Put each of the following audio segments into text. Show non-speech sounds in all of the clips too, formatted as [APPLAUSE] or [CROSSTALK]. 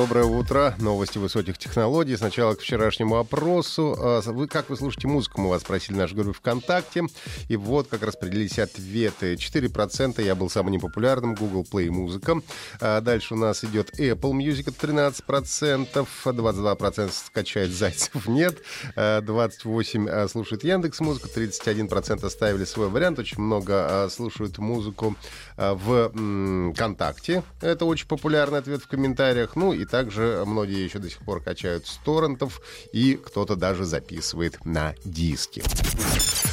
Доброе утро. Новости высоких технологий. Сначала к вчерашнему опросу. А, вы как вы слушаете музыку? Мы вас спросили в нашей группе ВКонтакте. И вот как распределились ответы. 4% я был самым непопулярным. Google Play музыка. А дальше у нас идет Apple Music. Это 13%. 22% скачает Зайцев нет. 28% а, слушает Яндекс Музыку. 31% оставили свой вариант. Очень много слушают музыку в ВКонтакте. Это очень популярный ответ в комментариях. Ну и также многие еще до сих пор качают с торрентов, и кто-то даже записывает на диски.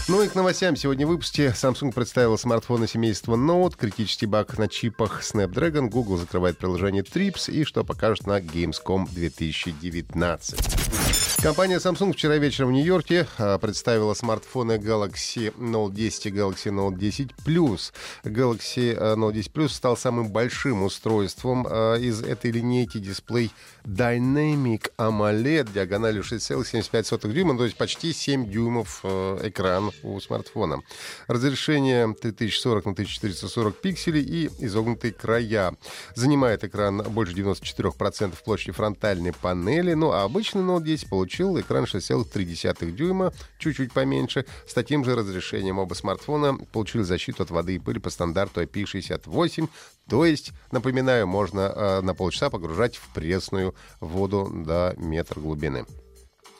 Ну и к новостям. Сегодня в выпуске Samsung представила смартфоны семейства Note, критический баг на чипах Snapdragon, Google закрывает приложение Trips и что покажут на Gamescom 2019. Компания Samsung вчера вечером в Нью-Йорке а, представила смартфоны Galaxy Note 10 и Galaxy Note 10 Plus. Galaxy а, Note 10 Plus стал самым большим устройством а, из этой линейки дисплей Dynamic AMOLED диагональю 6,75 дюйма, то есть почти 7 дюймов экран у смартфона. Разрешение 3040 на 1440 пикселей и изогнутые края. Занимает экран больше 94% площади фронтальной панели, ну а обычный Note 10 получает получил экран 6,3 дюйма, чуть-чуть поменьше. С таким же разрешением оба смартфона получили защиту от воды и пыли по стандарту IP68. То есть, напоминаю, можно э, на полчаса погружать в пресную воду до метра глубины.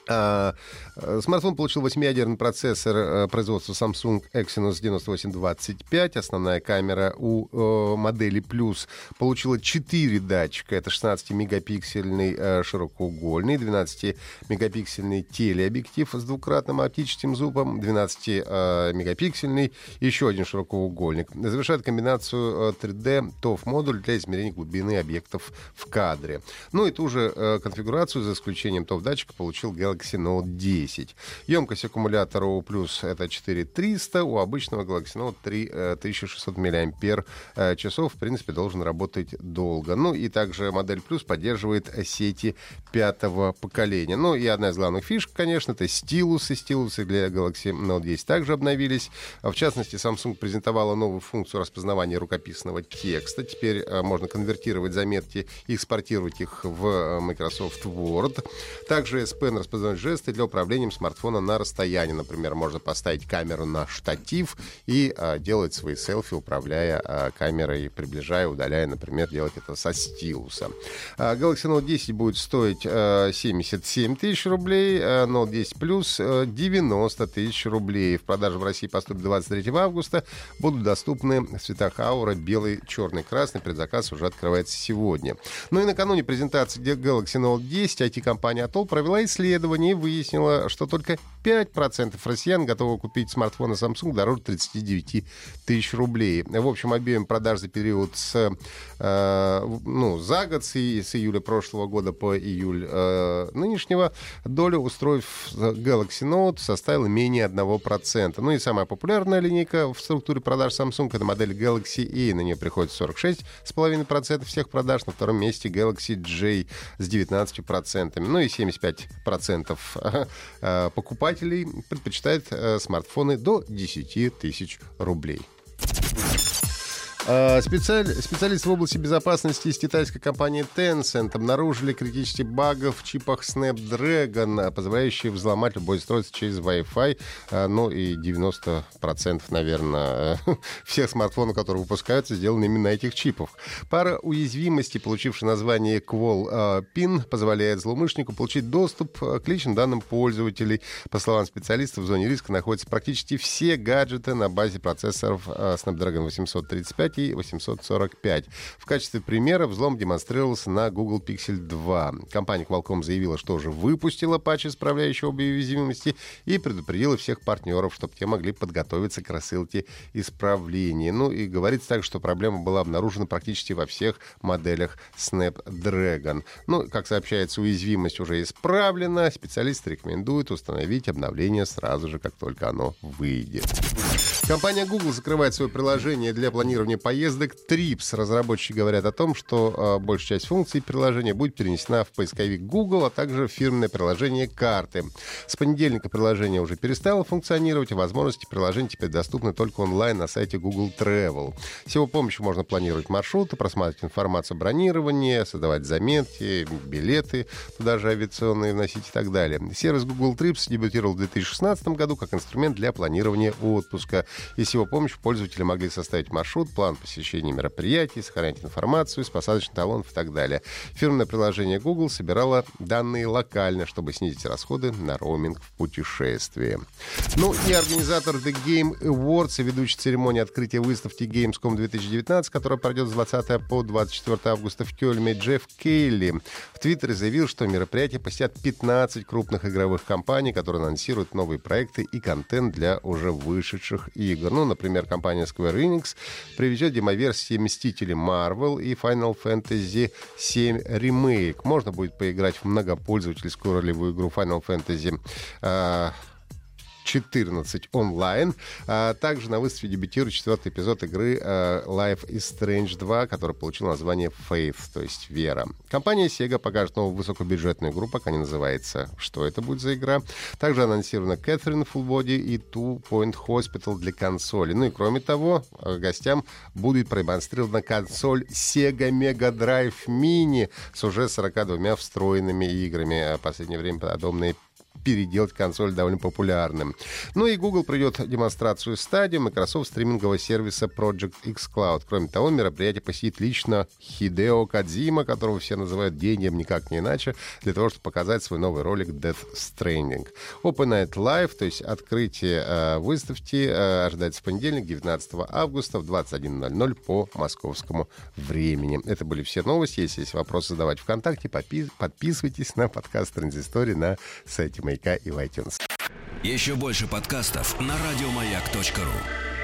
А, э, смартфон получил 8-ядерный процессор э, производства Samsung Exynos 9825. Основная камера у э, модели Plus получила 4 датчика. Это 16-мегапиксельный широкоугольный, 12-мегапиксельный телеобъектив с двукратным оптическим зубом, 12-мегапиксельный, еще один широкоугольник. Завершает комбинацию 3D TOF-модуль для измерения глубины объектов в кадре. Ну и ту же конфигурацию, за исключением TOF-датчика, получил Galaxy Galaxy Note 10. Емкость аккумулятора у Plus это 4300, у обычного Galaxy Note 3600 мАч. Часов, в принципе, должен работать долго. Ну и также модель Plus поддерживает сети пятого поколения. Ну и одна из главных фишек, конечно, это стилусы. Стилусы для Galaxy Note 10 также обновились. В частности, Samsung презентовала новую функцию распознавания рукописного текста. Теперь э, можно конвертировать заметки и экспортировать их в э, Microsoft Word. Также S Pen распознает использовать жесты для управления смартфона на расстоянии. Например, можно поставить камеру на штатив и а, делать свои селфи, управляя а, камерой, приближая, удаляя, например, делать это со стилуса. А, Galaxy Note 10 будет стоить а, 77 тысяч рублей, а Note 10 Plus а, 90 тысяч рублей. В продаже в России поступит 23 августа. Будут доступны в цветах белый, черный, красный. Предзаказ уже открывается сегодня. Ну и накануне презентации Galaxy Note 10 IT-компания Atoll провела исследование исследовании выяснила, что только 5% россиян готовы купить смартфоны Samsung дороже 39 тысяч рублей. В общем, объем продаж за период с, э, ну, за год, с, с июля прошлого года по июль э, нынешнего, доля устройств Galaxy Note составила менее 1%. Ну и самая популярная линейка в структуре продаж Samsung — это модель Galaxy E. На нее приходит 46,5% всех продаж. На втором месте Galaxy J с 19%. Ну и 75% э, покупателей предпочитают э, смартфоны до 10 тысяч рублей. А, специаль... Специалисты в области безопасности из китайской компании Tencent обнаружили критический баг в чипах Snapdragon, позволяющие взломать любое устройство через Wi-Fi. А, ну и 90%, наверное, [LAUGHS] всех смартфонов, которые выпускаются, сделаны именно этих чипах. Пара уязвимостей, получившая название Qual а, PIN, позволяет злоумышленнику получить доступ к личным данным пользователей. По словам специалистов, в зоне риска находятся практически все гаджеты на базе процессоров Snapdragon 835 и 845. В качестве примера взлом демонстрировался на Google Pixel 2. Компания Qualcomm заявила, что уже выпустила патч, исправляющий уязвимости, и предупредила всех партнеров, чтобы те могли подготовиться к рассылке исправления. Ну и говорится также, что проблема была обнаружена практически во всех моделях Snapdragon. Ну, как сообщается, уязвимость уже исправлена. Специалисты рекомендуют установить обновление сразу же, как только оно выйдет. Компания Google закрывает свое приложение для планирования поездок Trips. Разработчики говорят о том, что э, большая часть функций приложения будет перенесена в поисковик Google, а также в фирменное приложение карты. С понедельника приложение уже перестало функционировать, и возможности приложения теперь доступны только онлайн на сайте Google Travel. С его помощью можно планировать маршруты, просматривать информацию о бронировании, создавать заметки, билеты, туда же авиационные вносить и так далее. Сервис Google Trips дебютировал в 2016 году как инструмент для планирования отпуска и с его помощью пользователи могли составить маршрут, план посещения мероприятий, сохранять информацию посадочных талонов и так далее. Фирменное приложение Google собирало данные локально, чтобы снизить расходы на роуминг в путешествии. Ну и организатор The Game Awards и ведущий церемонии открытия выставки Gamescom 2019, которая пройдет с 20 по 24 августа в Кёльме, Джефф Кейли в Твиттере заявил, что мероприятие посетят 15 крупных игровых компаний, которые анонсируют новые проекты и контент для уже вышедших и игр. Ну, например, компания Square Enix привезет демоверсии Мстители Marvel и Final Fantasy VII Remake. Можно будет поиграть в многопользовательскую ролевую игру Final Fantasy э, 14 онлайн. А также на выставке дебютирует четвертый эпизод игры uh, Life is Strange 2, который получил название Faith, то есть вера. Компания Sega покажет новую высокобюджетную игру, пока не называется, что это будет за игра. Также анонсирована Catherine Full Body и Two Point Hospital для консоли. Ну и кроме того, гостям будет продемонстрирована консоль Sega Mega Drive Mini с уже 42 встроенными играми. В последнее время подобные переделать консоль довольно популярным. Ну и Google придет демонстрацию стадии Microsoft стримингового сервиса Project X Cloud. Кроме того, мероприятие посетит лично Хидео Кадзима, которого все называют гением никак не иначе, для того, чтобы показать свой новый ролик Death Stranding. Open Night Live, то есть открытие э, выставки, э, ожидается в понедельник, 19 августа в 21.00 по московскому времени. Это были все новости. Если есть вопросы, задавать ВКонтакте, подписывайтесь на подкаст Транзистории на сайте Маяка и в iTunes. Еще больше подкастов на радиомаяк.ру